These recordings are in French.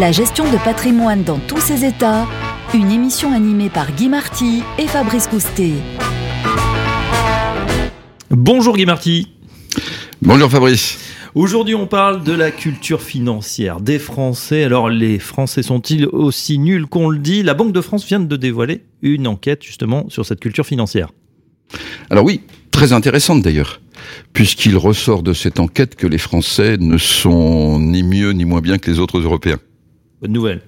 La gestion de patrimoine dans tous ses états, une émission animée par Guy Marty et Fabrice Coustet. Bonjour Guy Marty. Bonjour Fabrice. Aujourd'hui, on parle de la culture financière des Français. Alors, les Français sont-ils aussi nuls qu'on le dit? La Banque de France vient de dévoiler une enquête justement sur cette culture financière. Alors oui, très intéressante d'ailleurs, puisqu'il ressort de cette enquête que les Français ne sont ni mieux ni moins bien que les autres Européens. Bonne nouvelle.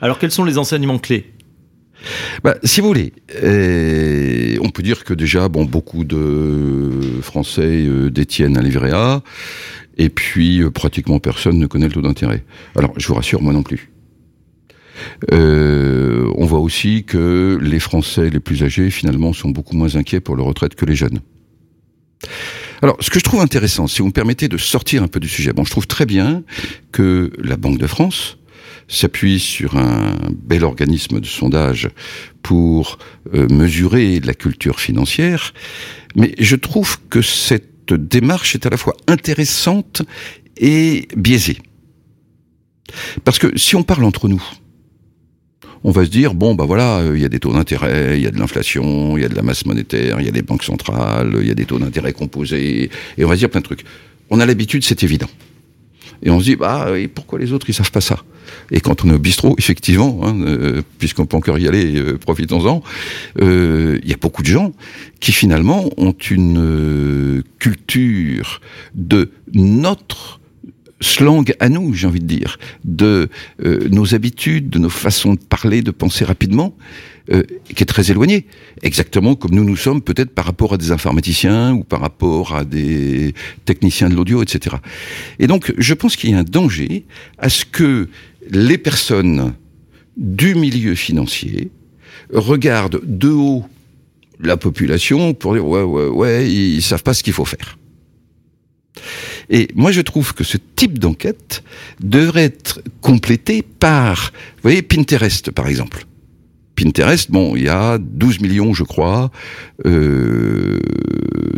Alors, quels sont les enseignements clés? Bah, si vous voulez, euh, on peut dire que déjà, bon, beaucoup de Français euh, détiennent un livret A, et puis euh, pratiquement personne ne connaît le taux d'intérêt. Alors, je vous rassure, moi non plus. on voit aussi que les Français les plus âgés, finalement, sont beaucoup moins inquiets pour leur retraite que les jeunes. Alors, ce que je trouve intéressant, si vous me permettez de sortir un peu du sujet, bon, je trouve très bien que la Banque de France s'appuie sur un bel organisme de sondage pour euh, mesurer la culture financière, mais je trouve que cette démarche est à la fois intéressante et biaisée. Parce que si on parle entre nous, on va se dire bon bah voilà, il y a des taux d'intérêt, il y a de l'inflation, il y a de la masse monétaire, il y a des banques centrales, il y a des taux d'intérêt composés, et on va se dire plein de trucs. On a l'habitude, c'est évident. Et on se dit, bah, pourquoi les autres, ils savent pas ça? Et quand on est au bistrot, effectivement, hein, euh, puisqu'on peut encore y aller, euh, profitons-en, euh, il y a beaucoup de gens qui, finalement, ont une culture de notre slang à nous, j'ai envie de dire, de nos habitudes, de nos façons de parler, de penser rapidement, euh, qui est très éloigné. Exactement comme nous nous sommes peut-être par rapport à des informaticiens ou par rapport à des techniciens de l'audio, etc. Et donc, je pense qu'il y a un danger à ce que les personnes du milieu financier regardent de haut la population pour dire ouais ouais ouais ils savent pas ce qu'il faut faire. Et moi, je trouve que ce type d'enquête devrait être complété par, vous voyez, Pinterest, par exemple. Pinterest, bon, il y a 12 millions, je crois, euh,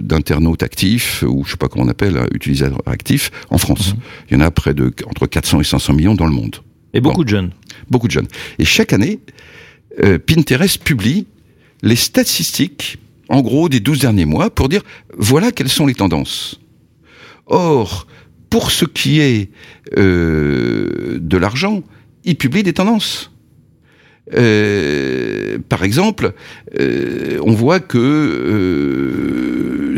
d'internautes actifs, ou je sais pas comment on appelle, hein, utilisateurs actifs, en France. Mhm. Il y en a près de entre 400 et 500 millions dans le monde. Et beaucoup de jeunes. Beaucoup de jeunes. Et chaque année, euh, Pinterest publie les statistiques, en gros, des 12 derniers mois, pour dire, voilà quelles sont les tendances. Or, pour ce qui est euh, de l'argent, il publie des tendances. Euh, par exemple, euh, on voit que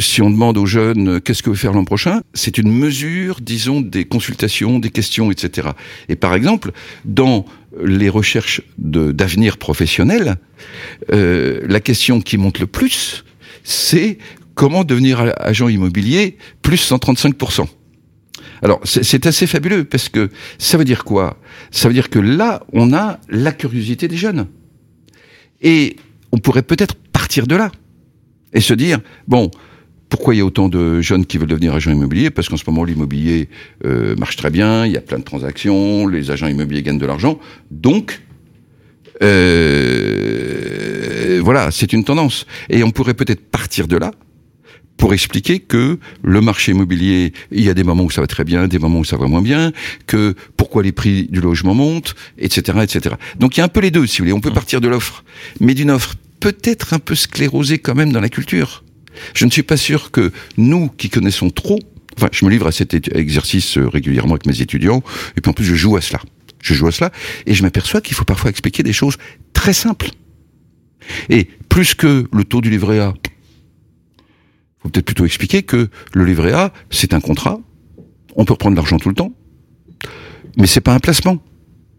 si on demande aux jeunes qu'est-ce que vous faire l'an prochain, c'est une mesure, disons, des consultations, des questions, etc. Et par exemple, dans les recherches d'avenir professionnel, la question qui monte le plus, c'est comment devenir agent immobilier plus 135% alors c'est assez fabuleux parce que ça veut dire quoi? Ça veut dire que là, on a la curiosité des jeunes. Et on pourrait peut-être partir de là et se dire, bon, pourquoi il y a autant de jeunes qui veulent devenir agents immobiliers? Parce qu'en ce moment, l'immobilier euh, marche très bien, il y a plein de transactions, les agents immobiliers gagnent de l'argent. Donc, euh, voilà, c'est une tendance. Et on pourrait peut-être partir de là pour expliquer que le marché immobilier, il y a des moments où ça va très bien, des moments où ça va moins bien, que pourquoi les prix du logement montent, etc., etc. Donc il y a un peu les deux, si vous voulez. On peut mmh. partir de l'offre, mais d'une offre peut-être un peu sclérosée quand même dans la culture. Je ne suis pas sûr que nous, qui connaissons trop, enfin, je me livre à cet exercice euh, régulièrement avec mes étudiants, et puis en plus je joue à cela. Je joue à cela, et je m'aperçois qu'il faut parfois expliquer des choses très simples. Et plus que le taux du livret A, faut peut-être plutôt expliquer que le livret A, c'est un contrat. On peut reprendre l'argent tout le temps. Mais c'est pas un placement.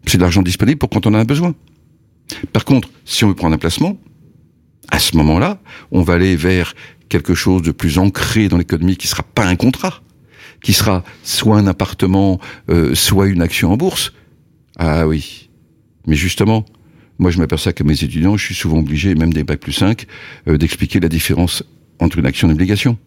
C'est de l'argent disponible pour quand on a un besoin. Par contre, si on veut prendre un placement, à ce moment-là, on va aller vers quelque chose de plus ancré dans l'économie qui sera pas un contrat, qui sera soit un appartement, euh, soit une action en bourse. Ah oui. Mais justement, moi je m'aperçois que mes étudiants, je suis souvent obligé, même des bacs plus 5, euh, d'expliquer la différence entre une action et une obligation.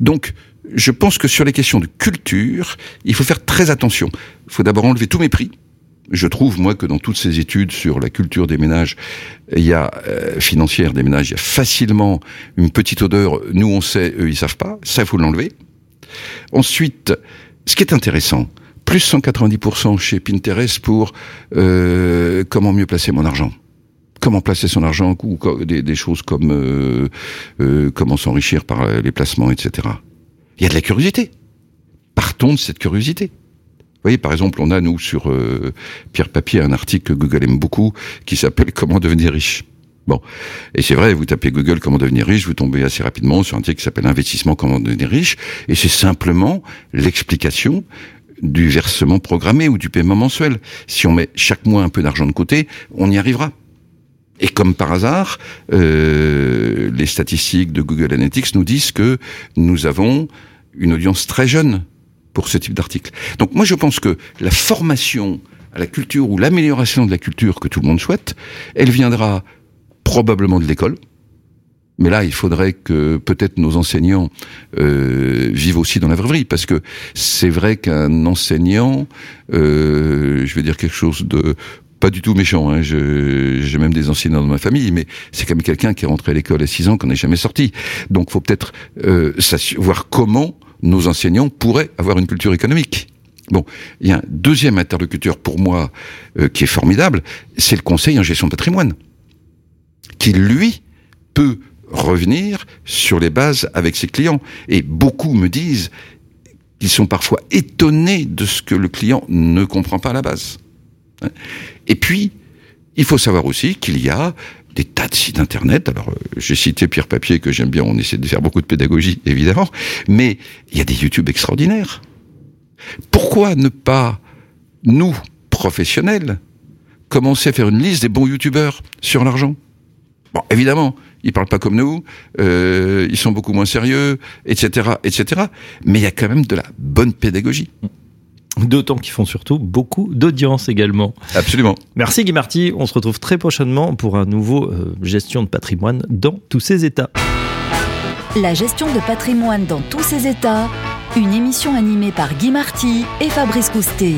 Donc, je pense que sur les questions de culture, il faut faire très attention. Il faut d'abord enlever tout mépris. Je trouve, moi, que dans toutes ces études sur la culture des ménages, il y a euh, financière des ménages, il y a facilement une petite odeur. Nous, on sait, eux, ils savent pas. Ça, il faut l'enlever. Ensuite, ce qui est intéressant, plus 190% chez Pinterest pour euh, comment mieux placer mon argent comment placer son argent ou des, choses comme euh, euh, comment s'enrichir par les placements, etc. Il y a de la curiosité. Partons de cette curiosité. Vous voyez, par exemple, on a, nous, sur euh, Pierre Papier, un article que Google aime beaucoup, qui s'appelle Comment devenir riche. Bon. Et c'est vrai, vous tapez Google comment devenir riche, vous tombez assez rapidement sur un article qui s'appelle Investissement comment devenir riche, et c'est simplement l'explication du versement programmé ou du paiement mensuel. Si on met chaque mois un peu d'argent de côté, on y arrivera. Et comme par hasard, euh, les statistiques de Google Analytics nous disent que nous avons une audience très jeune pour ce type d'article. Donc moi je pense que la formation à la culture ou l'amélioration de la culture que tout le monde souhaite, elle viendra probablement de l'école. Mais là, il faudrait que peut-être nos enseignants euh, vivent aussi dans la vraie parce que c'est vrai qu'un enseignant, euh, je vais dire quelque chose de pas du tout méchant. Hein. J'ai même des enseignants dans ma famille, mais c'est quand même quelqu'un qui est rentré à l'école à 6 ans, qu'on n'est jamais sorti. Donc, faut peut-être euh, voir comment nos enseignants pourraient avoir une culture économique. Bon, il y a un deuxième interlocuteur pour moi euh, qui est formidable, c'est le conseil en gestion de patrimoine, qui lui peut revenir sur les bases avec ses clients. Et beaucoup me disent qu'ils sont parfois étonnés de ce que le client ne comprend pas à la base. Et puis, il faut savoir aussi qu'il y a des tas de sites internet. Alors, euh, j'ai cité Pierre Papier que j'aime bien. On essaie de faire beaucoup de pédagogie, évidemment. Mais il y a des YouTube extraordinaires. Pourquoi ne pas, nous, professionnels, commencer à faire une liste des bons YouTubeurs sur l'argent? Bon, évidemment, ils parlent pas comme nous, euh, ils sont beaucoup moins sérieux, etc., etc. Mais il y a quand même de la bonne pédagogie. D'autant qu'ils font surtout beaucoup d'audience également. Absolument. Merci Guy Marty. On se retrouve très prochainement pour un nouveau euh, gestion de patrimoine dans tous ses états. La gestion de patrimoine dans tous ses états, une émission animée par Guy Marty et Fabrice Coustet.